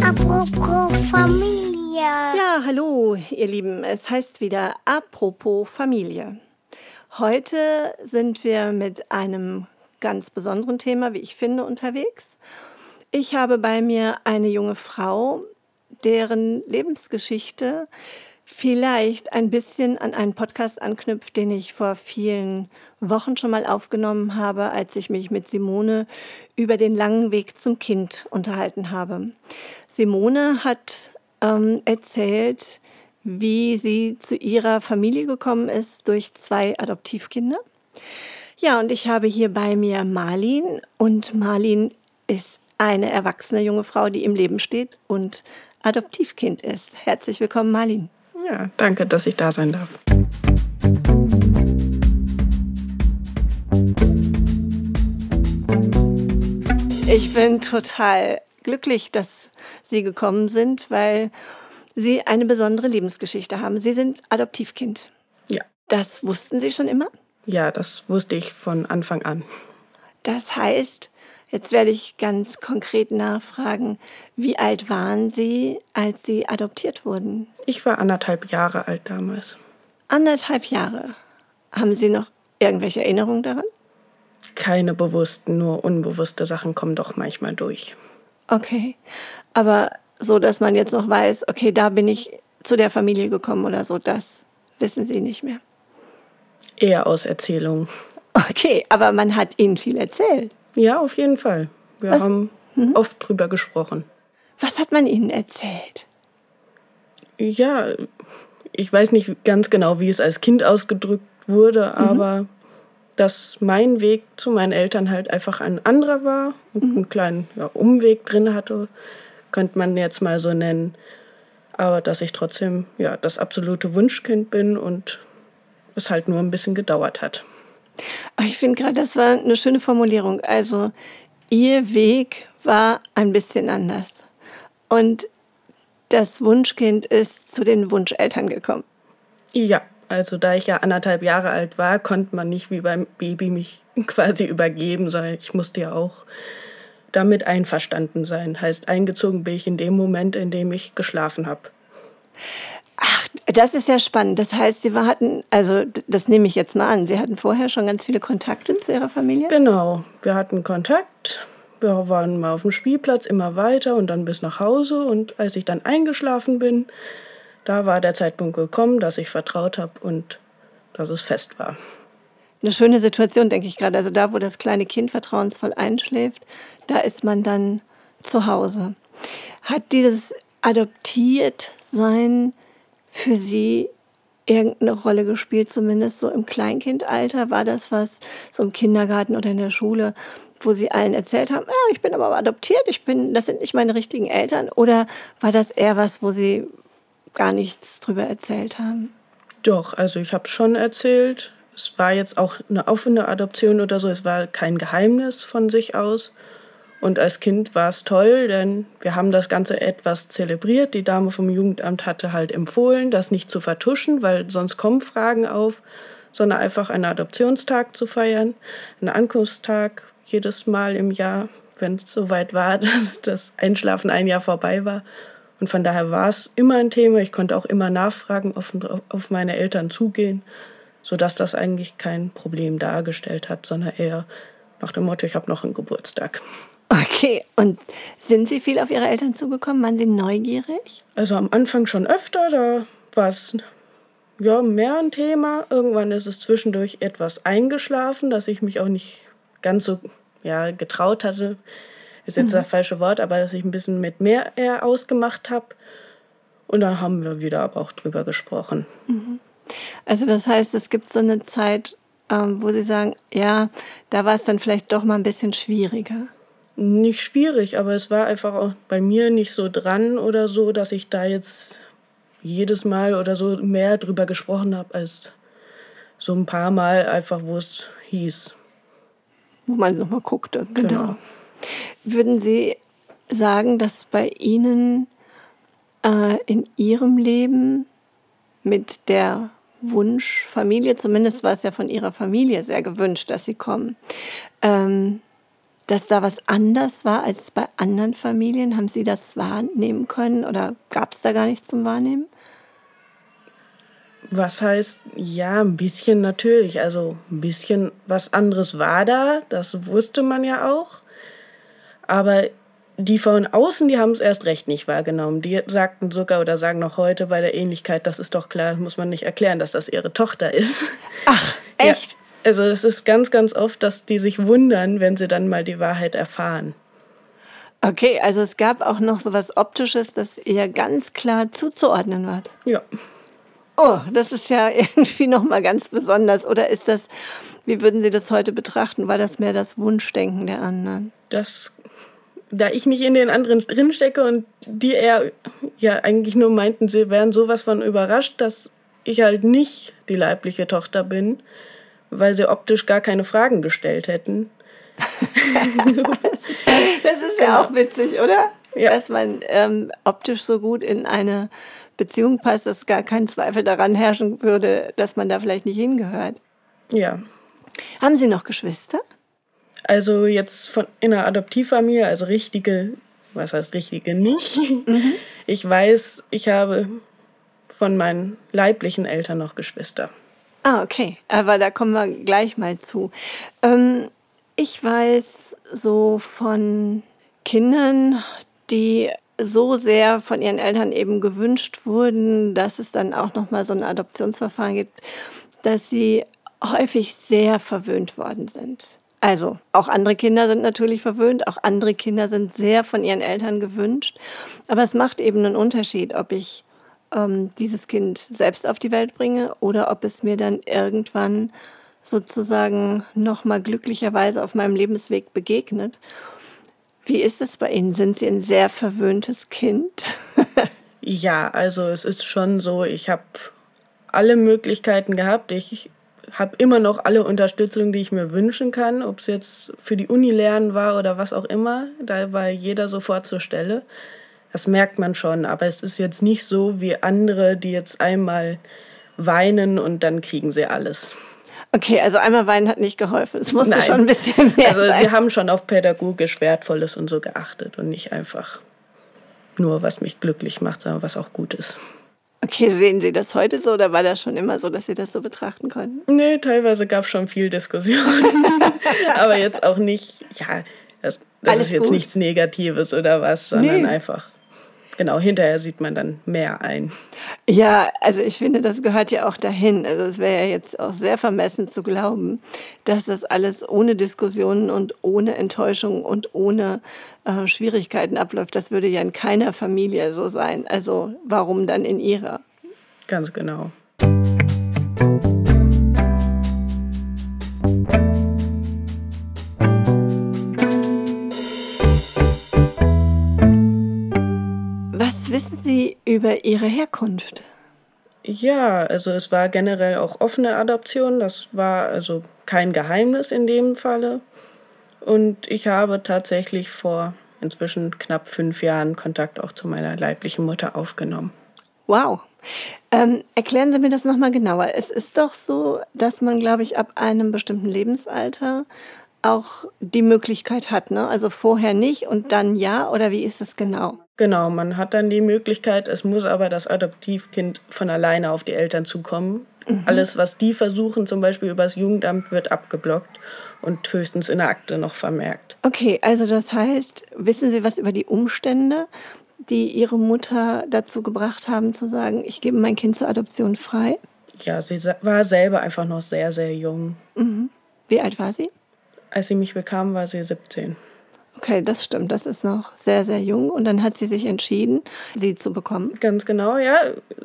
Apropos Familie. Ja, hallo, ihr Lieben. Es heißt wieder Apropos Familie. Heute sind wir mit einem ganz besonderen Thema, wie ich finde, unterwegs. Ich habe bei mir eine junge Frau, deren Lebensgeschichte vielleicht ein bisschen an einen Podcast anknüpft, den ich vor vielen Wochen schon mal aufgenommen habe, als ich mich mit Simone über den langen Weg zum Kind unterhalten habe. Simone hat ähm, erzählt, wie sie zu ihrer Familie gekommen ist durch zwei Adoptivkinder. Ja, und ich habe hier bei mir Marlin und Marlin ist eine erwachsene junge Frau, die im Leben steht und Adoptivkind ist. Herzlich willkommen, Marlin. Ja, danke, dass ich da sein darf. Ich bin total glücklich, dass Sie gekommen sind, weil Sie eine besondere Lebensgeschichte haben. Sie sind Adoptivkind. Ja. Das wussten Sie schon immer? Ja, das wusste ich von Anfang an. Das heißt, jetzt werde ich ganz konkret nachfragen, wie alt waren Sie, als Sie adoptiert wurden? Ich war anderthalb Jahre alt damals. Anderthalb Jahre. Haben Sie noch irgendwelche Erinnerungen daran? Keine bewussten, nur unbewusste Sachen kommen doch manchmal durch. Okay. Aber so, dass man jetzt noch weiß, okay, da bin ich zu der Familie gekommen oder so, das wissen Sie nicht mehr. Eher aus Erzählungen. Okay, aber man hat Ihnen viel erzählt. Ja, auf jeden Fall. Wir Was? haben Mhm. oft drüber gesprochen. Was hat man Ihnen erzählt? Ja, ich weiß nicht ganz genau, wie es als Kind ausgedrückt wurde, aber dass mein Weg zu meinen Eltern halt einfach ein anderer war und einen kleinen ja, Umweg drin hatte, könnte man jetzt mal so nennen. Aber dass ich trotzdem ja das absolute Wunschkind bin und es halt nur ein bisschen gedauert hat. Ich finde gerade, das war eine schöne Formulierung. Also, Ihr Weg war ein bisschen anders. Und das Wunschkind ist zu den Wunscheltern gekommen. Ja, also da ich ja anderthalb Jahre alt war, konnte man nicht wie beim Baby mich quasi übergeben, sondern ich musste ja auch damit einverstanden sein. Heißt, eingezogen bin ich in dem Moment, in dem ich geschlafen habe. Ach, das ist ja spannend. Das heißt, Sie hatten, also das nehme ich jetzt mal an, Sie hatten vorher schon ganz viele Kontakte zu Ihrer Familie? Genau, wir hatten Kontakt. Wir waren mal auf dem Spielplatz immer weiter und dann bis nach Hause. Und als ich dann eingeschlafen bin, da war der Zeitpunkt gekommen, dass ich vertraut habe und dass es fest war. Eine schöne Situation, denke ich gerade. Also da, wo das kleine Kind vertrauensvoll einschläft, da ist man dann zu Hause. Hat dieses Adoptiertsein für Sie irgendeine Rolle gespielt, zumindest so im Kleinkindalter? War das was so im Kindergarten oder in der Schule, wo Sie allen erzählt haben, ja, ich bin aber adoptiert, ich bin, das sind nicht meine richtigen Eltern? Oder war das eher was, wo Sie gar nichts drüber erzählt haben? Doch, also ich habe schon erzählt. Es war jetzt auch eine offene Adoption oder so. Es war kein Geheimnis von sich aus. Und als Kind war es toll, denn wir haben das Ganze etwas zelebriert. Die Dame vom Jugendamt hatte halt empfohlen, das nicht zu vertuschen, weil sonst kommen Fragen auf, sondern einfach einen Adoptionstag zu feiern, einen Ankunftstag jedes Mal im Jahr, wenn es soweit war, dass das Einschlafen ein Jahr vorbei war. Und von daher war es immer ein Thema. Ich konnte auch immer nachfragen, drauf- auf meine Eltern zugehen, sodass das eigentlich kein Problem dargestellt hat, sondern eher nach dem Motto, ich habe noch einen Geburtstag. Okay, und sind Sie viel auf Ihre Eltern zugekommen? Waren Sie neugierig? Also am Anfang schon öfter, da war es ja mehr ein Thema. Irgendwann ist es zwischendurch etwas eingeschlafen, dass ich mich auch nicht ganz so ja, getraut hatte. Ist jetzt das falsche Wort, aber dass ich ein bisschen mit mehr eher ausgemacht habe. Und dann haben wir wieder aber auch drüber gesprochen. Also das heißt, es gibt so eine Zeit, ähm, wo Sie sagen, ja, da war es dann vielleicht doch mal ein bisschen schwieriger. Nicht schwierig, aber es war einfach auch bei mir nicht so dran oder so, dass ich da jetzt jedes Mal oder so mehr drüber gesprochen habe, als so ein paar Mal einfach, wo es hieß. Wo man nochmal guckte. Genau. Genau. Würden Sie sagen, dass bei Ihnen äh, in Ihrem Leben mit der Wunschfamilie. Zumindest war es ja von ihrer Familie sehr gewünscht, dass sie kommen. Ähm, dass da was anders war als bei anderen Familien? Haben Sie das wahrnehmen können oder gab es da gar nichts zum Wahrnehmen? Was heißt, ja, ein bisschen natürlich. Also ein bisschen was anderes war da, das wusste man ja auch. Aber die von außen, die haben es erst recht nicht wahrgenommen. Die sagten sogar oder sagen noch heute bei der Ähnlichkeit, das ist doch klar, muss man nicht erklären, dass das ihre Tochter ist. Ach, echt? Ja, also es ist ganz, ganz oft, dass die sich wundern, wenn sie dann mal die Wahrheit erfahren. Okay, also es gab auch noch so was Optisches, das ihr ganz klar zuzuordnen war. Ja. Oh, das ist ja irgendwie nochmal ganz besonders. Oder ist das, wie würden Sie das heute betrachten? War das mehr das Wunschdenken der anderen? Das, da ich nicht in den anderen drinstecke und die eher ja eigentlich nur meinten, sie wären sowas von überrascht, dass ich halt nicht die leibliche Tochter bin, weil sie optisch gar keine Fragen gestellt hätten. das ist ja auch witzig, oder? Ja. Dass man ähm, optisch so gut in eine Beziehung passt, dass gar kein Zweifel daran herrschen würde, dass man da vielleicht nicht hingehört. Ja. Haben Sie noch Geschwister? Also jetzt von in einer Adoptivfamilie, also richtige, was heißt richtige nicht. Mhm. Ich weiß, ich habe von meinen leiblichen Eltern noch Geschwister. Ah, okay. Aber da kommen wir gleich mal zu. Ähm, ich weiß so von Kindern, die so sehr von ihren Eltern eben gewünscht wurden, dass es dann auch noch mal so ein Adoptionsverfahren gibt, dass sie häufig sehr verwöhnt worden sind. Also auch andere Kinder sind natürlich verwöhnt, auch andere Kinder sind sehr von ihren Eltern gewünscht. Aber es macht eben einen Unterschied, ob ich ähm, dieses Kind selbst auf die Welt bringe oder ob es mir dann irgendwann sozusagen nochmal glücklicherweise auf meinem Lebensweg begegnet. Wie ist es bei Ihnen? Sind Sie ein sehr verwöhntes Kind? ja, also es ist schon so, ich habe alle Möglichkeiten gehabt. Ich habe immer noch alle Unterstützung, die ich mir wünschen kann, ob es jetzt für die Uni lernen war oder was auch immer. Da war jeder sofort zur Stelle. Das merkt man schon, aber es ist jetzt nicht so wie andere, die jetzt einmal weinen und dann kriegen sie alles. Okay, also einmal weinen hat nicht geholfen. Es musste Nein. schon ein bisschen mehr also sein. sie haben schon auf pädagogisch Wertvolles und so geachtet und nicht einfach nur, was mich glücklich macht, sondern was auch gut ist. Okay, sehen Sie das heute so oder war das schon immer so, dass Sie das so betrachten konnten? Nee, teilweise gab es schon viel Diskussion. Aber jetzt auch nicht, ja, das, das ist jetzt gut. nichts Negatives oder was, sondern nee. einfach genau, hinterher sieht man dann mehr ein. Ja, also ich finde, das gehört ja auch dahin. Also es wäre ja jetzt auch sehr vermessen zu glauben, dass das alles ohne Diskussionen und ohne Enttäuschung und ohne äh, Schwierigkeiten abläuft. Das würde ja in keiner Familie so sein. Also warum dann in ihrer? Ganz genau. Über Ihre Herkunft? Ja, also es war generell auch offene Adoption. Das war also kein Geheimnis in dem Falle. Und ich habe tatsächlich vor inzwischen knapp fünf Jahren Kontakt auch zu meiner leiblichen Mutter aufgenommen. Wow. Ähm, erklären Sie mir das nochmal genauer. Es ist doch so, dass man, glaube ich, ab einem bestimmten Lebensalter auch die Möglichkeit hat, ne? Also vorher nicht und dann ja, oder wie ist es genau? Genau, man hat dann die Möglichkeit, es muss aber das Adoptivkind von alleine auf die Eltern zukommen. Mhm. Alles, was die versuchen, zum Beispiel übers Jugendamt, wird abgeblockt und höchstens in der Akte noch vermerkt. Okay, also das heißt, wissen Sie was über die Umstände, die Ihre Mutter dazu gebracht haben, zu sagen, ich gebe mein Kind zur Adoption frei? Ja, sie war selber einfach noch sehr, sehr jung. Mhm. Wie alt war sie? Als sie mich bekam, war sie 17. Okay, das stimmt. Das ist noch sehr, sehr jung. Und dann hat sie sich entschieden, sie zu bekommen. Ganz genau, ja.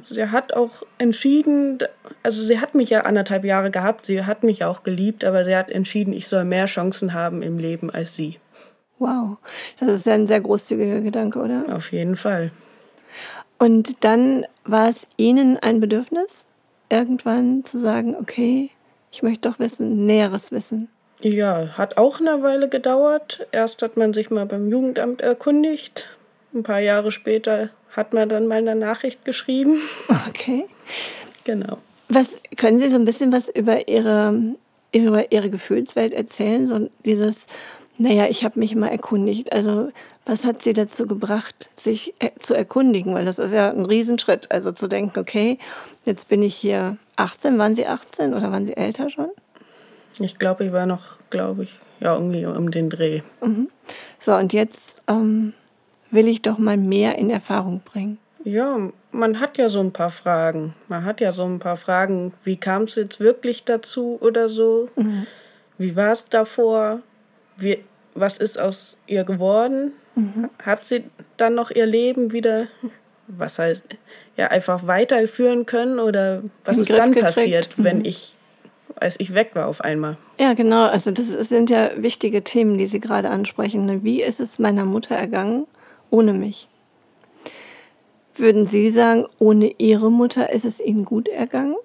Sie hat auch entschieden, also sie hat mich ja anderthalb Jahre gehabt, sie hat mich auch geliebt, aber sie hat entschieden, ich soll mehr Chancen haben im Leben als sie. Wow, das ist ja ein sehr großzügiger Gedanke, oder? Auf jeden Fall. Und dann war es Ihnen ein Bedürfnis, irgendwann zu sagen, okay, ich möchte doch wissen, Näheres wissen. Ja, hat auch eine Weile gedauert. Erst hat man sich mal beim Jugendamt erkundigt. Ein paar Jahre später hat man dann mal eine Nachricht geschrieben. Okay. Genau. Was können Sie so ein bisschen was über Ihre, über Ihre Gefühlswelt erzählen? So dieses, naja, ich habe mich mal erkundigt. Also was hat Sie dazu gebracht, sich äh, zu erkundigen? Weil das ist ja ein Riesenschritt. Also zu denken, okay, jetzt bin ich hier 18. Waren Sie 18 oder waren Sie älter schon? Ich glaube, ich war noch, glaube ich, ja, irgendwie um den Dreh. Mhm. So, und jetzt ähm, will ich doch mal mehr in Erfahrung bringen. Ja, man hat ja so ein paar Fragen. Man hat ja so ein paar Fragen, wie kam es jetzt wirklich dazu oder so? Mhm. Wie war es davor? Wie, was ist aus ihr geworden? Mhm. Hat sie dann noch ihr Leben wieder, was heißt, ja, einfach weiterführen können? Oder was ist dann gekriegt. passiert, mhm. wenn ich als ich weg war auf einmal. Ja, genau. Also das sind ja wichtige Themen, die Sie gerade ansprechen. Ne? Wie ist es meiner Mutter ergangen ohne mich? Würden Sie sagen, ohne Ihre Mutter ist es Ihnen gut ergangen?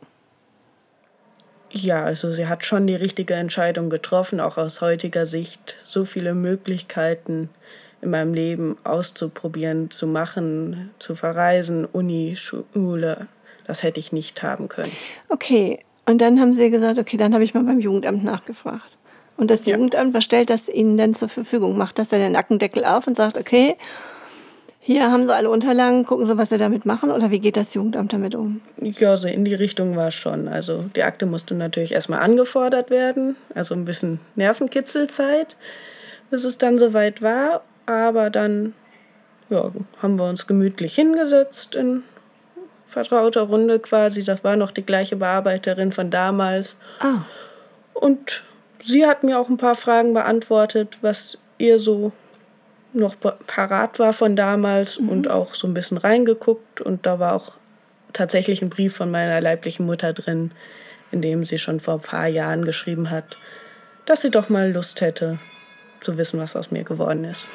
Ja, also sie hat schon die richtige Entscheidung getroffen, auch aus heutiger Sicht. So viele Möglichkeiten in meinem Leben auszuprobieren, zu machen, zu verreisen, Uni, Schule, das hätte ich nicht haben können. Okay, und dann haben sie gesagt, okay, dann habe ich mal beim Jugendamt nachgefragt. Und das ja. Jugendamt, was stellt das Ihnen denn zur Verfügung? Macht das dann den Nackendeckel auf und sagt, okay, hier haben Sie alle Unterlagen, gucken Sie, was Sie damit machen? Oder wie geht das Jugendamt damit um? Ja, so in die Richtung war es schon. Also die Akte musste natürlich erstmal angefordert werden, also ein bisschen Nervenkitzelzeit, bis es dann soweit war. Aber dann ja, haben wir uns gemütlich hingesetzt in vertrauter Runde quasi. Das war noch die gleiche Bearbeiterin von damals. Ah. Und sie hat mir auch ein paar Fragen beantwortet, was ihr so noch parat war von damals mhm. und auch so ein bisschen reingeguckt. Und da war auch tatsächlich ein Brief von meiner leiblichen Mutter drin, in dem sie schon vor ein paar Jahren geschrieben hat, dass sie doch mal Lust hätte zu wissen, was aus mir geworden ist.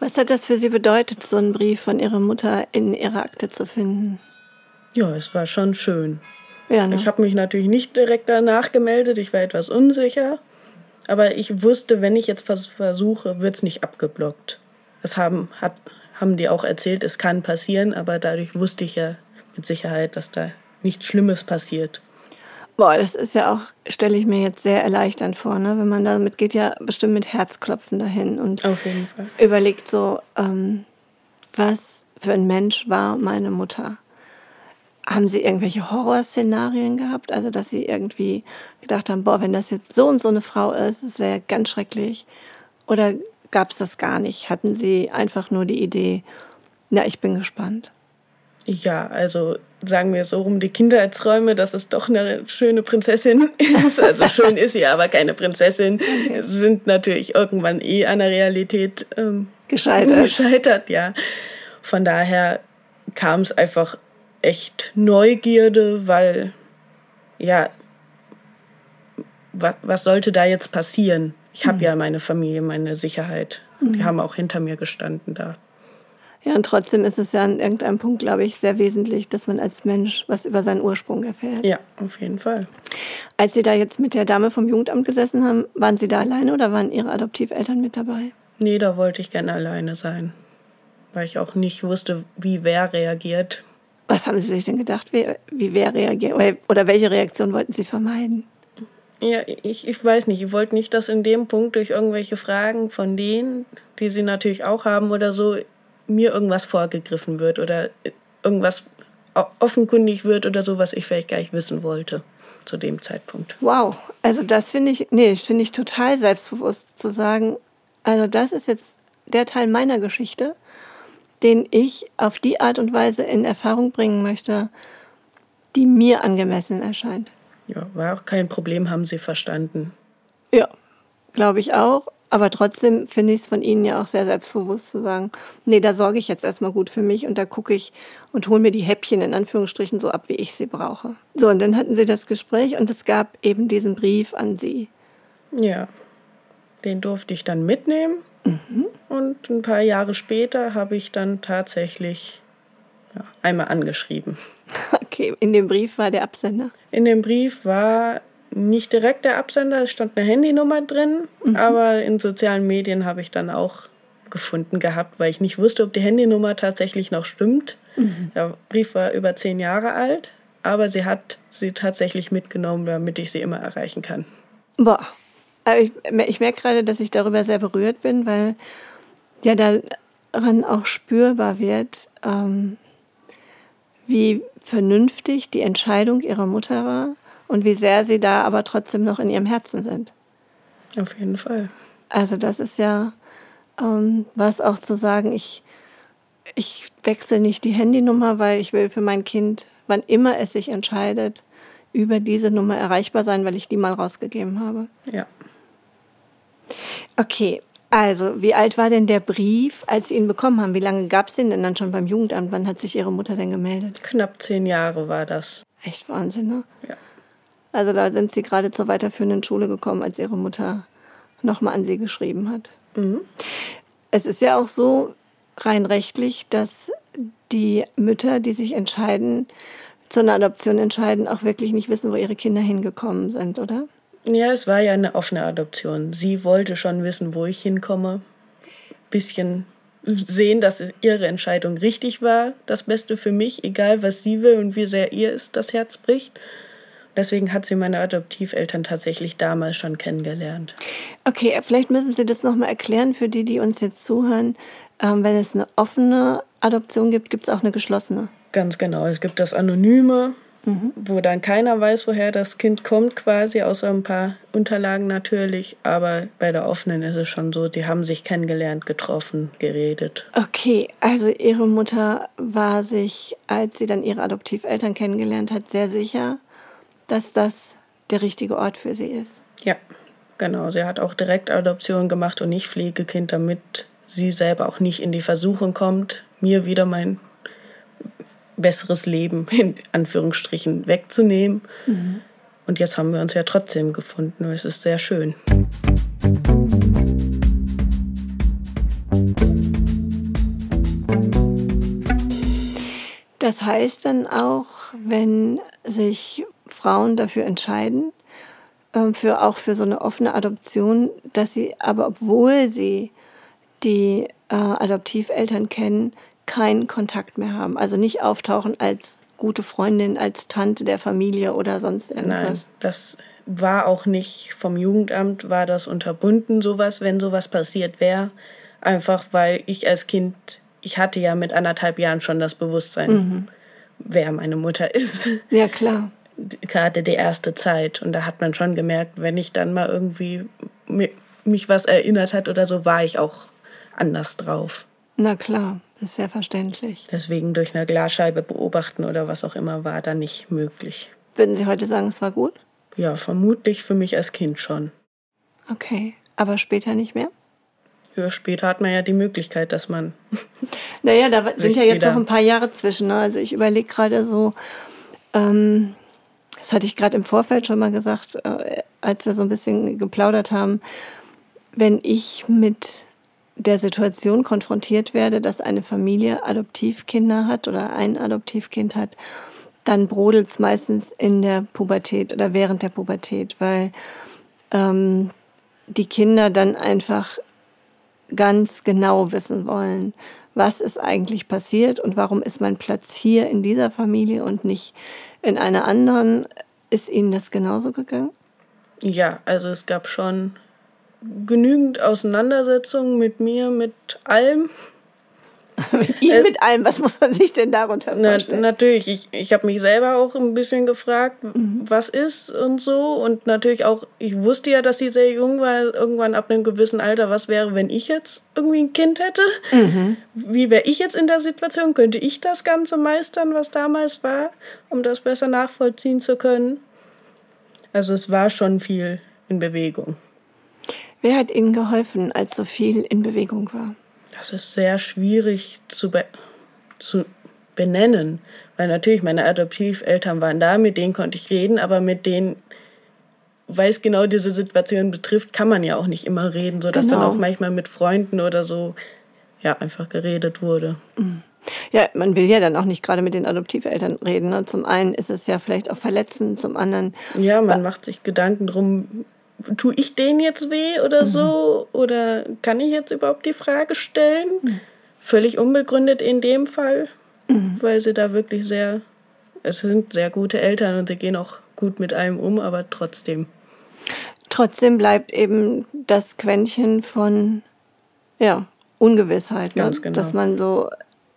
Was hat das für Sie bedeutet, so einen Brief von Ihrer Mutter in Ihrer Akte zu finden? Ja, es war schon schön. Ja, ne? Ich habe mich natürlich nicht direkt danach gemeldet, ich war etwas unsicher. Aber ich wusste, wenn ich jetzt versuche, wird es nicht abgeblockt. Das haben, hat, haben die auch erzählt, es kann passieren, aber dadurch wusste ich ja mit Sicherheit, dass da nichts Schlimmes passiert. Boah, das ist ja auch, stelle ich mir jetzt sehr erleichternd vor, ne? Wenn man damit geht ja bestimmt mit Herzklopfen dahin und Auf jeden Fall. überlegt so, ähm, was für ein Mensch war meine Mutter? Haben Sie irgendwelche Horrorszenarien gehabt? Also, dass Sie irgendwie gedacht haben, boah, wenn das jetzt so und so eine Frau ist, das wäre ganz schrecklich. Oder gab es das gar nicht? Hatten Sie einfach nur die Idee, na, ich bin gespannt? Ja, also sagen wir so rum, die Kindheitsräume, dass es doch eine schöne Prinzessin ist. Also schön ist sie, aber keine Prinzessin. Okay. Sind natürlich irgendwann eh an der Realität ähm, gescheitert. gescheitert, ja. Von daher kam es einfach echt Neugierde, weil ja, was, was sollte da jetzt passieren? Ich habe mhm. ja meine Familie, meine Sicherheit. Mhm. Die haben auch hinter mir gestanden da. Ja, und trotzdem ist es ja an irgendeinem Punkt, glaube ich, sehr wesentlich, dass man als Mensch was über seinen Ursprung erfährt. Ja, auf jeden Fall. Als Sie da jetzt mit der Dame vom Jugendamt gesessen haben, waren Sie da alleine oder waren Ihre Adoptiveltern mit dabei? Nee, da wollte ich gerne alleine sein, weil ich auch nicht wusste, wie wer reagiert. Was haben Sie sich denn gedacht, wie, wie wer reagiert? Oder, oder welche Reaktion wollten Sie vermeiden? Ja, ich, ich weiß nicht. Ich wollte nicht, dass in dem Punkt durch irgendwelche Fragen von denen, die sie natürlich auch haben oder so, mir irgendwas vorgegriffen wird oder irgendwas offenkundig wird oder so, was ich vielleicht gar nicht wissen wollte zu dem Zeitpunkt. Wow, also das finde ich, nee, finde ich total selbstbewusst zu sagen, also das ist jetzt der Teil meiner Geschichte, den ich auf die Art und Weise in Erfahrung bringen möchte, die mir angemessen erscheint. Ja, war auch kein Problem, haben Sie verstanden. Ja, glaube ich auch. Aber trotzdem finde ich es von Ihnen ja auch sehr selbstbewusst zu sagen, nee, da sorge ich jetzt erstmal gut für mich und da gucke ich und hole mir die Häppchen in Anführungsstrichen so ab, wie ich sie brauche. So, und dann hatten Sie das Gespräch und es gab eben diesen Brief an Sie. Ja, den durfte ich dann mitnehmen. Mhm. Und ein paar Jahre später habe ich dann tatsächlich ja, einmal angeschrieben. Okay, in dem Brief war der Absender? In dem Brief war nicht direkt der Absender, es stand eine Handynummer drin, mhm. aber in sozialen Medien habe ich dann auch gefunden gehabt, weil ich nicht wusste, ob die Handynummer tatsächlich noch stimmt. Mhm. Der Brief war über zehn Jahre alt, aber sie hat sie tatsächlich mitgenommen, damit ich sie immer erreichen kann. Boah, aber ich, ich merke gerade, dass ich darüber sehr berührt bin, weil ja daran auch spürbar wird, ähm, wie vernünftig die Entscheidung ihrer Mutter war und wie sehr sie da aber trotzdem noch in ihrem Herzen sind. Auf jeden Fall. Also das ist ja ähm, was auch zu sagen, ich, ich wechsle nicht die Handynummer, weil ich will für mein Kind, wann immer es sich entscheidet, über diese Nummer erreichbar sein, weil ich die mal rausgegeben habe. Ja. Okay, also wie alt war denn der Brief, als Sie ihn bekommen haben? Wie lange gab es den denn dann schon beim Jugendamt? Wann hat sich Ihre Mutter denn gemeldet? Knapp zehn Jahre war das. Echt Wahnsinn, ne? Ja. Also da sind Sie gerade zur weiterführenden Schule gekommen, als Ihre Mutter nochmal an Sie geschrieben hat. Mhm. Es ist ja auch so rein rechtlich, dass die Mütter, die sich entscheiden, zu einer Adoption entscheiden, auch wirklich nicht wissen, wo ihre Kinder hingekommen sind, oder? Ja, es war ja eine offene Adoption. Sie wollte schon wissen, wo ich hinkomme. Bisschen sehen, dass ihre Entscheidung richtig war, das Beste für mich, egal was sie will und wie sehr ihr ist, das Herz bricht. Deswegen hat sie meine Adoptiveltern tatsächlich damals schon kennengelernt. Okay, vielleicht müssen Sie das nochmal erklären für die, die uns jetzt zuhören. Ähm, wenn es eine offene Adoption gibt, gibt es auch eine geschlossene. Ganz genau. Es gibt das Anonyme, mhm. wo dann keiner weiß, woher das Kind kommt, quasi, außer ein paar Unterlagen natürlich. Aber bei der offenen ist es schon so, die haben sich kennengelernt, getroffen, geredet. Okay, also Ihre Mutter war sich, als sie dann ihre Adoptiveltern kennengelernt hat, sehr sicher, dass das der richtige Ort für sie ist. Ja, genau. Sie hat auch direkt Adoption gemacht und nicht Pflegekind, damit sie selber auch nicht in die Versuchung kommt, mir wieder mein besseres Leben in Anführungsstrichen wegzunehmen. Mhm. Und jetzt haben wir uns ja trotzdem gefunden. Es ist sehr schön. Das heißt dann auch, wenn sich Frauen dafür entscheiden, ähm, für, auch für so eine offene Adoption, dass sie aber, obwohl sie die äh, Adoptiveltern kennen, keinen Kontakt mehr haben. Also nicht auftauchen als gute Freundin, als Tante der Familie oder sonst irgendwas. Nein, das war auch nicht vom Jugendamt, war das unterbunden, sowas, wenn sowas passiert wäre. Einfach weil ich als Kind, ich hatte ja mit anderthalb Jahren schon das Bewusstsein, mhm. wer meine Mutter ist. Ja, klar gerade die erste Zeit. Und da hat man schon gemerkt, wenn ich dann mal irgendwie mich was erinnert hat oder so, war ich auch anders drauf. Na klar, ist sehr verständlich. Deswegen durch eine Glasscheibe beobachten oder was auch immer war da nicht möglich. Würden Sie heute sagen, es war gut? Ja, vermutlich für mich als Kind schon. Okay, aber später nicht mehr? Ja, später hat man ja die Möglichkeit, dass man. naja, da sind ja jetzt noch ein paar Jahre zwischen. Ne? Also ich überlege gerade so, ähm, das hatte ich gerade im Vorfeld schon mal gesagt, äh, als wir so ein bisschen geplaudert haben, wenn ich mit der Situation konfrontiert werde, dass eine Familie Adoptivkinder hat oder ein Adoptivkind hat, dann brodelt es meistens in der Pubertät oder während der Pubertät, weil ähm, die Kinder dann einfach ganz genau wissen wollen, was ist eigentlich passiert und warum ist mein Platz hier in dieser Familie und nicht in einer anderen. Ist Ihnen das genauso gegangen? Ja, also es gab schon genügend Auseinandersetzungen mit mir, mit allem. mit ihm, äh, mit allem. Was muss man sich denn darunter vorstellen? Na, natürlich, ich, ich habe mich selber auch ein bisschen gefragt, mhm. was ist und so. Und natürlich auch, ich wusste ja, dass sie sehr jung war, irgendwann ab einem gewissen Alter, was wäre, wenn ich jetzt irgendwie ein Kind hätte? Mhm. Wie wäre ich jetzt in der Situation? Könnte ich das Ganze meistern, was damals war, um das besser nachvollziehen zu können? Also es war schon viel in Bewegung. Wer hat Ihnen geholfen, als so viel in Bewegung war? Das ist sehr schwierig zu, be zu benennen, weil natürlich meine Adoptiveltern waren da, mit denen konnte ich reden, aber mit denen, weil es genau diese Situation betrifft, kann man ja auch nicht immer reden, sodass genau. dann auch manchmal mit Freunden oder so ja einfach geredet wurde. Mhm. Ja, man will ja dann auch nicht gerade mit den Adoptiveltern reden. Ne? Zum einen ist es ja vielleicht auch verletzend, zum anderen. Ja, man macht sich Gedanken drum, tue ich denen jetzt weh oder mhm. so? Oder kann ich jetzt überhaupt die Frage stellen? Mhm. Völlig unbegründet in dem Fall, mhm. weil sie da wirklich sehr es sind sehr gute Eltern und sie gehen auch gut mit allem um, aber trotzdem. Trotzdem bleibt eben das Quäntchen von ja, Ungewissheit, ne? genau. dass man so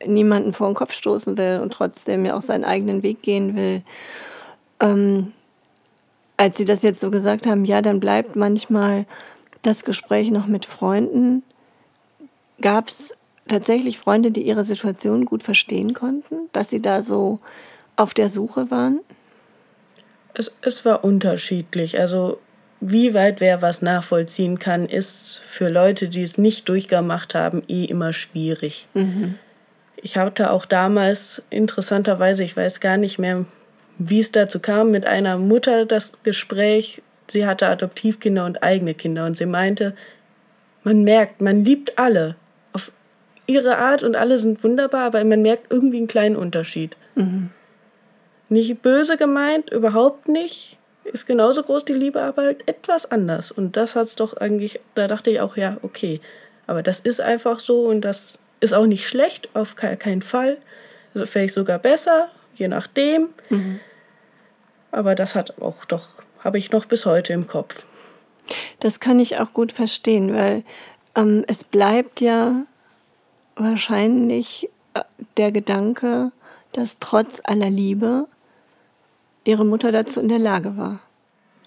niemanden vor den Kopf stoßen will und trotzdem ja auch seinen eigenen Weg gehen will. Ähm, als Sie das jetzt so gesagt haben, ja, dann bleibt manchmal das Gespräch noch mit Freunden. Gab es tatsächlich Freunde, die Ihre Situation gut verstehen konnten, dass Sie da so auf der Suche waren? Es, es war unterschiedlich. Also wie weit wer was nachvollziehen kann, ist für Leute, die es nicht durchgemacht haben, eh immer schwierig. Mhm. Ich hatte auch damals interessanterweise, ich weiß gar nicht mehr, wie es dazu kam, mit einer Mutter das Gespräch. Sie hatte Adoptivkinder und eigene Kinder und sie meinte, man merkt, man liebt alle auf ihre Art und alle sind wunderbar, aber man merkt irgendwie einen kleinen Unterschied. Mhm. Nicht böse gemeint, überhaupt nicht. Ist genauso groß die Liebe, aber halt etwas anders. Und das hat's doch eigentlich, da dachte ich auch, ja, okay. Aber das ist einfach so und das ist auch nicht schlecht, auf keinen Fall. Also vielleicht sogar besser, je nachdem. Mhm. Aber das hat auch doch, habe ich noch bis heute im Kopf. Das kann ich auch gut verstehen, weil ähm, es bleibt ja wahrscheinlich äh, der Gedanke, dass trotz aller Liebe ihre Mutter dazu in der Lage war.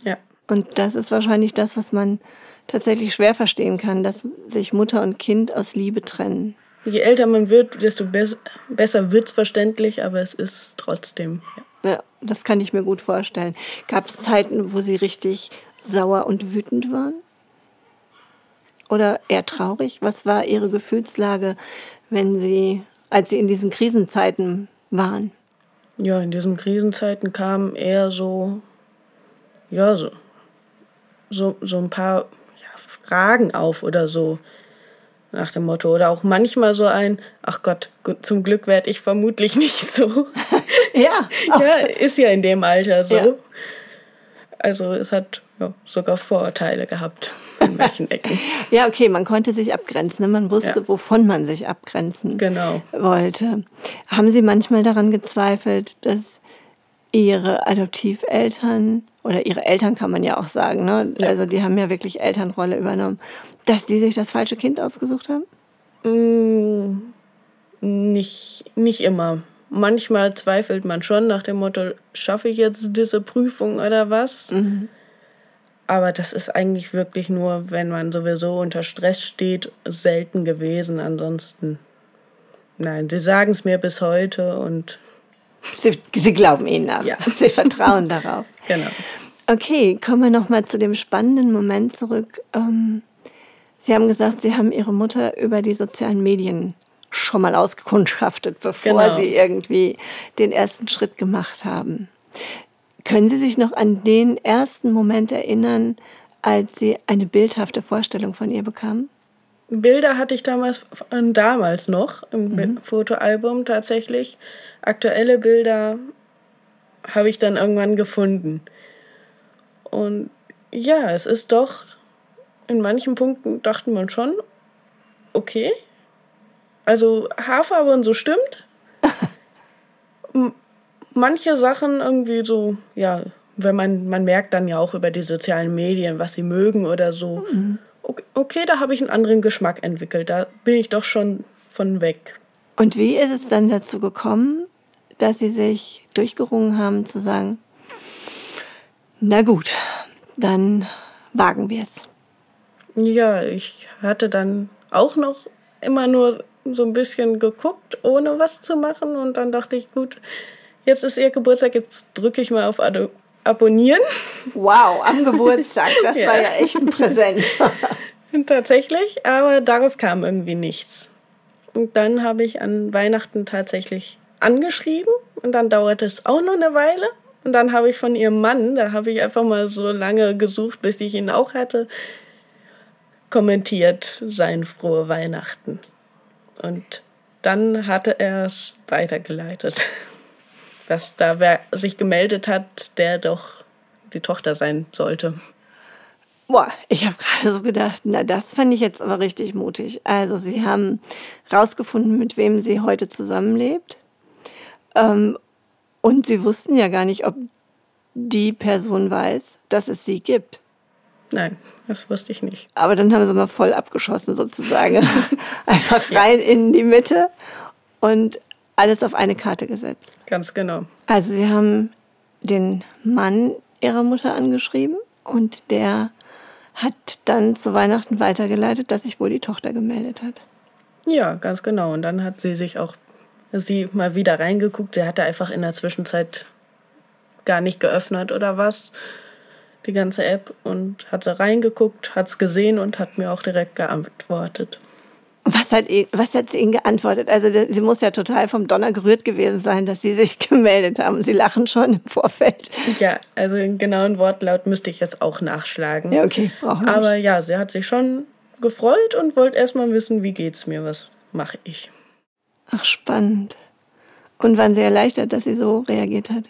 Ja. Und das ist wahrscheinlich das, was man tatsächlich schwer verstehen kann, dass sich Mutter und Kind aus Liebe trennen. Je älter man wird, desto be besser wird es verständlich, aber es ist trotzdem. Ja. Ja, das kann ich mir gut vorstellen. Gab es Zeiten, wo Sie richtig sauer und wütend waren? Oder eher traurig? Was war Ihre Gefühlslage, wenn Sie, als Sie in diesen Krisenzeiten waren? Ja, in diesen Krisenzeiten kamen eher so, ja, so, so, so ein paar ja, Fragen auf oder so nach dem Motto. Oder auch manchmal so ein, ach Gott, zum Glück werde ich vermutlich nicht so. ja. ja, ist ja in dem Alter so. Ja. Also es hat ja, sogar Vorurteile gehabt in manchen Ecken. ja, okay, man konnte sich abgrenzen. Ne? Man wusste, ja. wovon man sich abgrenzen genau. wollte. Haben Sie manchmal daran gezweifelt, dass Ihre Adoptiveltern oder Ihre Eltern kann man ja auch sagen, ne? Ja. also die haben ja wirklich Elternrolle übernommen, dass die sich das falsche Kind ausgesucht haben? Mm, nicht, nicht immer. Manchmal zweifelt man schon nach dem Motto, schaffe ich jetzt diese Prüfung oder was? Mhm. Aber das ist eigentlich wirklich nur, wenn man sowieso unter Stress steht, selten gewesen. Ansonsten, nein, sie sagen es mir bis heute und. Sie, sie glauben Ihnen ab. Ja. Sie vertrauen darauf. Genau. Okay, kommen wir nochmal zu dem spannenden Moment zurück. Ähm, Sie haben gesagt, Sie haben Ihre Mutter über die sozialen Medien schon mal ausgekundschaftet, bevor genau. Sie irgendwie den ersten Schritt gemacht haben. Können Sie sich noch an den ersten Moment erinnern, als Sie eine bildhafte Vorstellung von ihr bekamen? Bilder hatte ich damals, damals noch im mhm. Fotoalbum tatsächlich. Aktuelle Bilder habe ich dann irgendwann gefunden. Und ja, es ist doch, in manchen Punkten dachte man schon, okay, also Haarfarbe und so stimmt. Manche Sachen irgendwie so, ja, wenn man, man merkt dann ja auch über die sozialen Medien, was sie mögen oder so. Mhm. Okay, okay, da habe ich einen anderen Geschmack entwickelt. Da bin ich doch schon von weg. Und wie ist es dann dazu gekommen, dass Sie sich durchgerungen haben zu sagen, na gut, dann wagen wir es. Ja, ich hatte dann auch noch immer nur so ein bisschen geguckt, ohne was zu machen. Und dann dachte ich, gut, jetzt ist ihr Geburtstag, jetzt drücke ich mal auf Ado Abonnieren. Wow, am Geburtstag, das ja. war ja echt ein Präsent. tatsächlich, aber darauf kam irgendwie nichts. Und dann habe ich an Weihnachten tatsächlich angeschrieben und dann dauerte es auch noch eine Weile. Und dann habe ich von ihrem Mann, da habe ich einfach mal so lange gesucht, bis ich ihn auch hatte, kommentiert sein frohe Weihnachten. Und dann hatte er es weitergeleitet, dass da wer sich gemeldet hat, der doch die Tochter sein sollte. Boah, ich habe gerade so gedacht, na, das fand ich jetzt aber richtig mutig. Also, Sie haben rausgefunden, mit wem sie heute zusammenlebt. Ähm, Und sie wussten ja gar nicht, ob die Person weiß, dass es sie gibt. Nein, das wusste ich nicht. Aber dann haben sie mal voll abgeschossen sozusagen. Einfach rein in die Mitte und alles auf eine Karte gesetzt. Ganz genau. Also sie haben den Mann ihrer Mutter angeschrieben und der hat dann zu Weihnachten weitergeleitet, dass sich wohl die Tochter gemeldet hat. Ja, ganz genau. Und dann hat sie sich auch sie mal wieder reingeguckt. Sie hatte einfach in der Zwischenzeit gar nicht geöffnet oder was, die ganze App, und hat sie reingeguckt, hat es gesehen und hat mir auch direkt geantwortet. Was hat, was hat sie Ihnen geantwortet? Also sie muss ja total vom Donner gerührt gewesen sein, dass Sie sich gemeldet haben. Sie lachen schon im Vorfeld. Ja, also den genauen Wortlaut müsste ich jetzt auch nachschlagen. Ja, okay. Brauchen Aber ja, sie hat sich schon gefreut und wollte erstmal wissen, wie geht's mir, was mache ich. Ach, spannend. Und waren Sie erleichtert, dass sie so reagiert hat?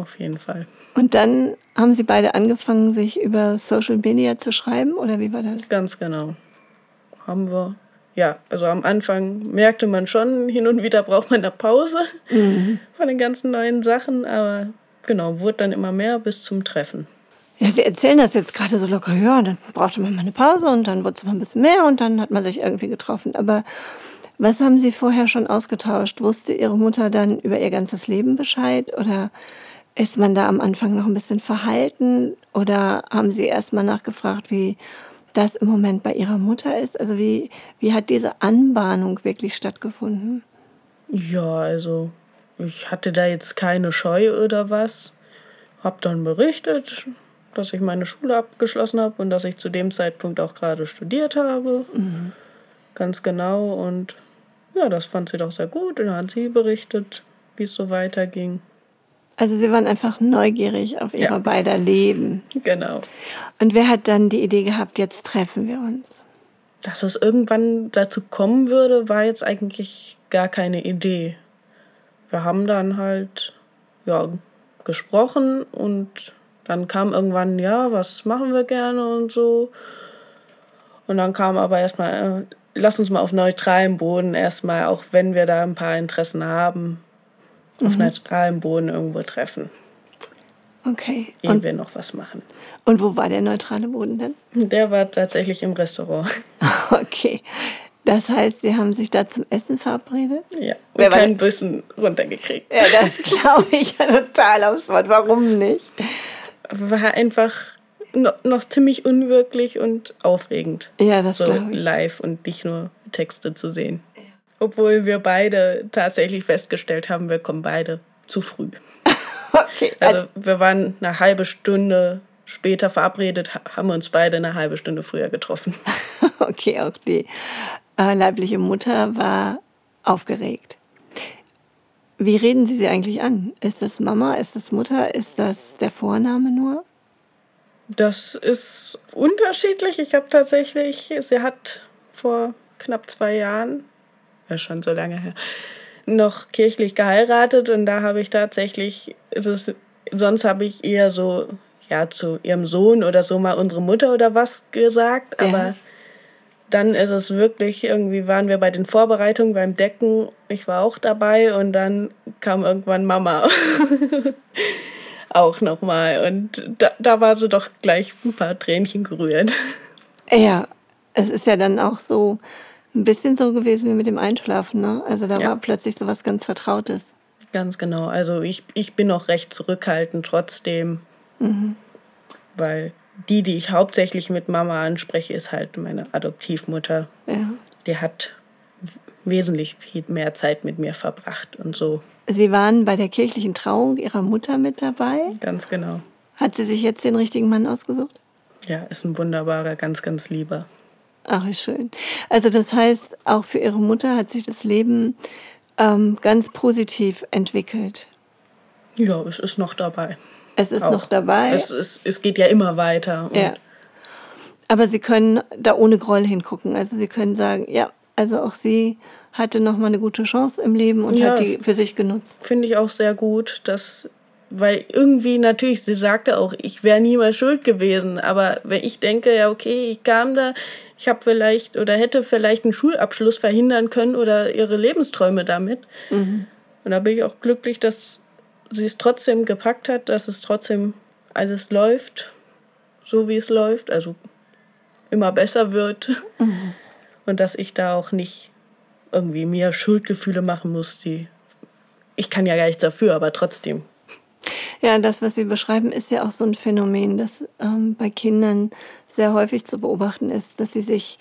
Auf jeden Fall. Und dann haben Sie beide angefangen, sich über Social Media zu schreiben, oder wie war das? Ganz genau. Haben wir. Ja, also am Anfang merkte man schon, hin und wieder braucht man eine Pause mhm. von den ganzen neuen Sachen, aber genau, wurde dann immer mehr bis zum Treffen. Ja, Sie erzählen das jetzt gerade so locker, ja, dann brauchte man mal eine Pause und dann wurde es mal ein bisschen mehr und dann hat man sich irgendwie getroffen. Aber was haben Sie vorher schon ausgetauscht? Wusste Ihre Mutter dann über ihr ganzes Leben Bescheid oder ist man da am Anfang noch ein bisschen verhalten oder haben Sie erst mal nachgefragt, wie das im Moment bei Ihrer Mutter ist? Also wie, wie hat diese Anbahnung wirklich stattgefunden? Ja, also ich hatte da jetzt keine Scheu oder was. Hab dann berichtet, dass ich meine Schule abgeschlossen habe und dass ich zu dem Zeitpunkt auch gerade studiert habe. Mhm. Ganz genau und ja, das fand sie doch sehr gut und dann hat sie berichtet, wie es so weiterging. Also sie waren einfach neugierig auf ihre ja. beider Leben. Genau. Und wer hat dann die Idee gehabt, jetzt treffen wir uns? Dass es irgendwann dazu kommen würde, war jetzt eigentlich gar keine Idee. Wir haben dann halt ja, gesprochen und dann kam irgendwann, ja, was machen wir gerne und so. Und dann kam aber erstmal, äh, lass uns mal auf neutralem Boden erstmal, auch wenn wir da ein paar Interessen haben, mhm. auf neutralem Boden irgendwo treffen. Okay. Ehe und, wir noch was machen. Und wo war der neutrale Boden denn? Der war tatsächlich im Restaurant. Okay. Das heißt, Sie haben sich da zum Essen verabredet? Ja. Und Wer kein Bissen runtergekriegt. Ja, das glaube ich ja total aufs Wort. Warum nicht? War einfach noch, noch ziemlich unwirklich und aufregend. Ja, das so glaube ich. live und nicht nur Texte zu sehen. Obwohl wir beide tatsächlich festgestellt haben, wir kommen beide zu früh. okay. Also, also wir waren eine halbe Stunde später verabredet, haben wir uns beide eine halbe Stunde früher getroffen. okay, auch die äh, leibliche Mutter war aufgeregt. Wie reden Sie sie eigentlich an? Ist das Mama? Ist das Mutter? Ist das der Vorname nur? Das ist unterschiedlich. Ich habe tatsächlich, sie hat vor knapp zwei Jahren, ja schon so lange her, noch kirchlich geheiratet und da habe ich tatsächlich, es, sonst habe ich eher so, ja, zu ihrem Sohn oder so mal unsere Mutter oder was gesagt, aber ja. dann ist es wirklich, irgendwie waren wir bei den Vorbereitungen beim Decken, ich war auch dabei und dann kam irgendwann Mama. auch nochmal. Und da, da war sie doch gleich ein paar Tränchen gerührt. Ja, es ist ja dann auch so ein bisschen so gewesen wie mit dem Einschlafen, ne? Also da ja. war plötzlich so was ganz Vertrautes. Ganz genau. Also ich, ich bin auch recht zurückhaltend trotzdem. Mhm. Weil die, die ich hauptsächlich mit Mama anspreche, ist halt meine Adoptivmutter. Ja. Die hat wesentlich viel mehr Zeit mit mir verbracht und so. Sie waren bei der kirchlichen Trauung Ihrer Mutter mit dabei. Ganz genau. Hat sie sich jetzt den richtigen Mann ausgesucht? Ja, ist ein wunderbarer, ganz, ganz lieber. Ach, wie schön. Also das heißt, auch für Ihre Mutter hat sich das Leben ähm, ganz positiv entwickelt. Ja, es ist noch dabei. Es ist auch. noch dabei. Es, ist, es geht ja immer weiter. ja. Aber Sie können da ohne Groll hingucken. Also Sie können sagen, ja, also auch Sie hatte noch mal eine gute Chance im Leben und ja, hat die für sich genutzt. Finde ich auch sehr gut, dass weil irgendwie natürlich, sie sagte auch, ich wäre niemals schuld gewesen, aber wenn ich denke, ja okay, ich kam da, ich habe vielleicht oder hätte vielleicht einen Schulabschluss verhindern können oder ihre Lebensträume damit. Mhm. Und da bin ich auch glücklich, dass sie es trotzdem gepackt hat, dass es trotzdem alles läuft, so wie es läuft, also immer besser wird. Mhm. Und dass ich da auch nicht irgendwie mir Schuldgefühle machen muss, die ich kann ja gar nichts dafür, aber trotzdem. Ja, das, was Sie beschreiben, ist ja auch so ein Phänomen, das ähm, bei Kindern sehr häufig zu beobachten ist, dass sie sich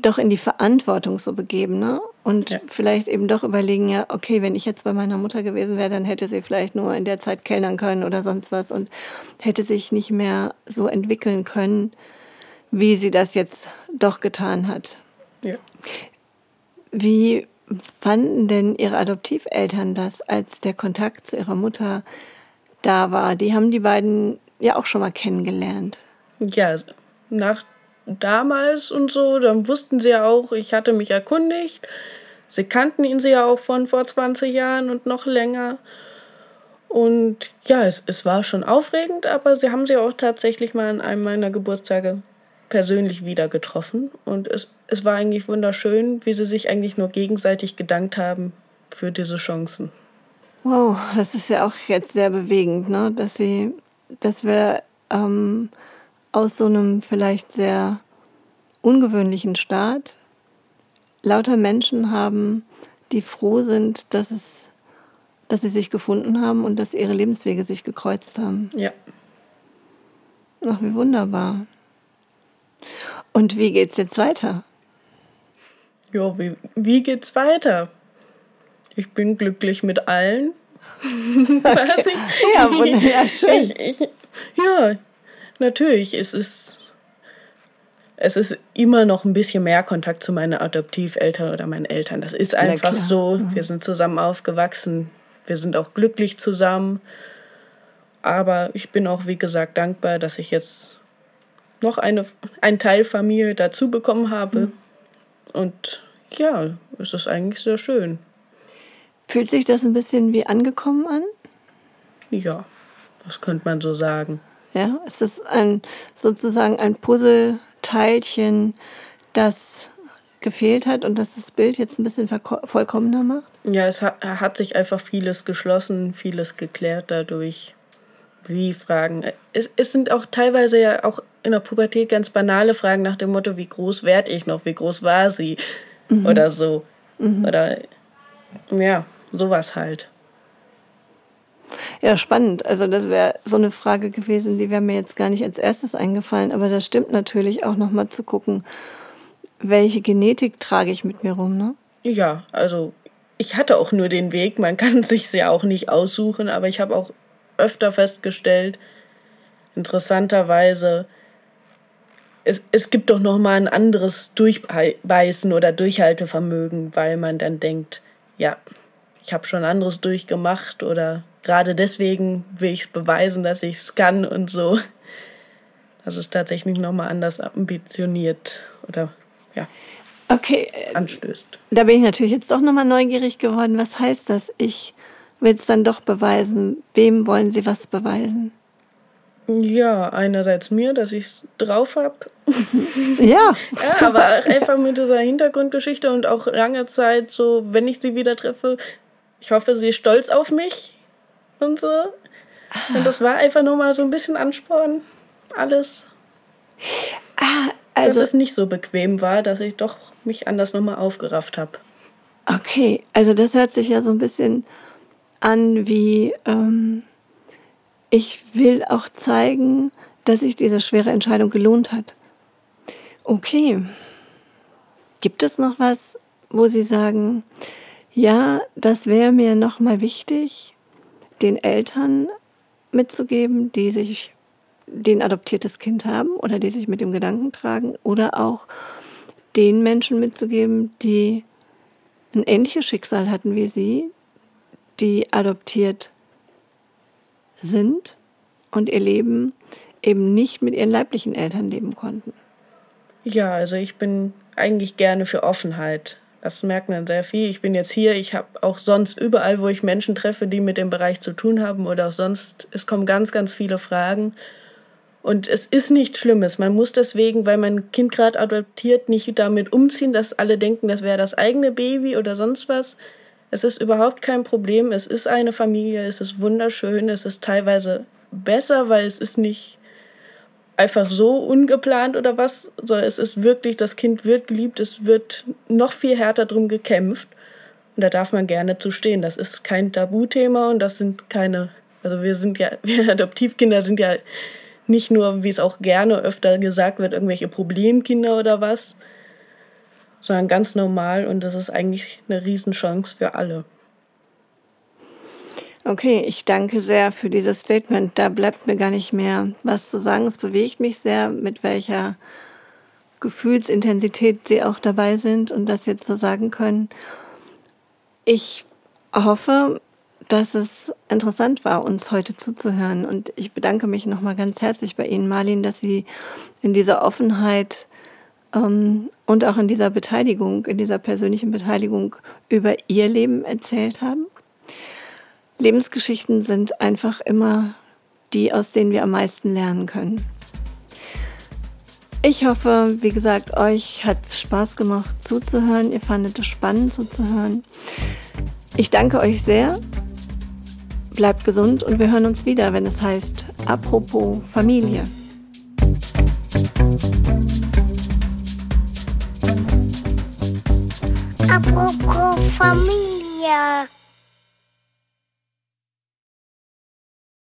doch in die Verantwortung so begeben, ne? Und ja. vielleicht eben doch überlegen, ja, okay, wenn ich jetzt bei meiner Mutter gewesen wäre, dann hätte sie vielleicht nur in der Zeit kellnern können oder sonst was und hätte sich nicht mehr so entwickeln können, wie sie das jetzt doch getan hat. Ja. Wie fanden denn Ihre Adoptiveltern das, als der Kontakt zu Ihrer Mutter da war? Die haben die beiden ja auch schon mal kennengelernt. Ja, nach damals und so, dann wussten sie ja auch, ich hatte mich erkundigt. Sie kannten ihn sie ja auch von vor 20 Jahren und noch länger. Und ja, es, es war schon aufregend, aber sie haben sie auch tatsächlich mal an einem meiner Geburtstage persönlich wieder getroffen. Und es, es war eigentlich wunderschön, wie sie sich eigentlich nur gegenseitig gedankt haben für diese Chancen. Wow, das ist ja auch jetzt sehr bewegend, ne? dass sie, dass wir ähm, aus so einem vielleicht sehr ungewöhnlichen Staat lauter Menschen haben, die froh sind, dass es, dass sie sich gefunden haben und dass ihre Lebenswege sich gekreuzt haben. Ja. Ach, wie wunderbar. Und wie geht's jetzt weiter? Jo, wie, wie geht's weiter? Ich bin glücklich mit allen. Okay. ja, wunderbar, schön. Ich, ich, ja, natürlich, es ist, es ist immer noch ein bisschen mehr Kontakt zu meinen Adoptiveltern oder meinen Eltern. Das ist einfach so. Mhm. Wir sind zusammen aufgewachsen. Wir sind auch glücklich zusammen. Aber ich bin auch, wie gesagt, dankbar, dass ich jetzt noch eine, einen Teil Familie dazu bekommen habe. Mhm. Und ja, es ist eigentlich sehr schön. Fühlt sich das ein bisschen wie angekommen an? Ja, das könnte man so sagen. Ja, es ist ein, sozusagen ein Puzzleteilchen, das gefehlt hat und das das Bild jetzt ein bisschen vollkommener macht? Ja, es hat, hat sich einfach vieles geschlossen, vieles geklärt dadurch. Wie Fragen. Es, es sind auch teilweise ja auch in der Pubertät ganz banale Fragen nach dem Motto, wie groß werde ich noch, wie groß war sie mhm. oder so. Mhm. Oder ja, sowas halt. Ja, spannend. Also das wäre so eine Frage gewesen, die wäre mir jetzt gar nicht als erstes eingefallen. Aber das stimmt natürlich auch nochmal zu gucken, welche Genetik trage ich mit mir rum, ne? Ja, also ich hatte auch nur den Weg. Man kann sich ja auch nicht aussuchen, aber ich habe auch öfter festgestellt, interessanterweise, es, es gibt doch noch mal ein anderes Durchbeißen oder Durchhaltevermögen, weil man dann denkt, ja, ich habe schon anderes durchgemacht oder gerade deswegen will ich es beweisen, dass ich es kann und so. Das ist tatsächlich noch mal anders ambitioniert oder ja. Okay. Anstößt. Da bin ich natürlich jetzt doch noch mal neugierig geworden. Was heißt das? Ich will es dann doch beweisen. Wem wollen Sie was beweisen? Ja, einerseits mir, dass ich es drauf habe. ja, ja aber einfach mit dieser Hintergrundgeschichte und auch lange Zeit so, wenn ich sie wieder treffe, ich hoffe, sie ist stolz auf mich und so. Und das war einfach nur mal so ein bisschen Ansporn, alles. Ah, also, dass es nicht so bequem war, dass ich doch mich anders nochmal aufgerafft habe. Okay, also das hört sich ja so ein bisschen an wie, ähm, ich will auch zeigen, dass sich diese schwere Entscheidung gelohnt hat. Okay. Gibt es noch was, wo Sie sagen, ja, das wäre mir nochmal wichtig, den Eltern mitzugeben, die sich, die ein adoptiertes Kind haben oder die sich mit dem Gedanken tragen oder auch den Menschen mitzugeben, die ein ähnliches Schicksal hatten wie Sie, die adoptiert sind und ihr Leben eben nicht mit ihren leiblichen Eltern leben konnten. Ja, also ich bin eigentlich gerne für Offenheit. Das merkt man sehr viel. Ich bin jetzt hier, ich habe auch sonst überall, wo ich Menschen treffe, die mit dem Bereich zu tun haben oder auch sonst, es kommen ganz, ganz viele Fragen. Und es ist nichts Schlimmes. Man muss deswegen, weil man Kind gerade adoptiert, nicht damit umziehen, dass alle denken, das wäre das eigene Baby oder sonst was. Es ist überhaupt kein Problem. Es ist eine Familie, es ist wunderschön, es ist teilweise besser, weil es ist nicht einfach so ungeplant oder was, sondern es ist wirklich, das Kind wird geliebt, es wird noch viel härter drum gekämpft. Und da darf man gerne zu stehen. Das ist kein Tabuthema und das sind keine, also wir sind ja, wir Adoptivkinder sind ja nicht nur, wie es auch gerne öfter gesagt wird, irgendwelche Problemkinder oder was, sondern ganz normal und das ist eigentlich eine Riesenchance für alle. Okay, ich danke sehr für dieses Statement. Da bleibt mir gar nicht mehr was zu sagen. Es bewegt mich sehr, mit welcher Gefühlsintensität Sie auch dabei sind und das jetzt so sagen können. Ich hoffe, dass es interessant war, uns heute zuzuhören. Und ich bedanke mich nochmal ganz herzlich bei Ihnen, Marlin, dass Sie in dieser Offenheit ähm, und auch in dieser Beteiligung, in dieser persönlichen Beteiligung über Ihr Leben erzählt haben. Lebensgeschichten sind einfach immer die, aus denen wir am meisten lernen können. Ich hoffe, wie gesagt, euch hat es Spaß gemacht zuzuhören. Ihr fandet es spannend zuzuhören. Ich danke euch sehr. Bleibt gesund und wir hören uns wieder, wenn es heißt Apropos Familie. Apropos Familie.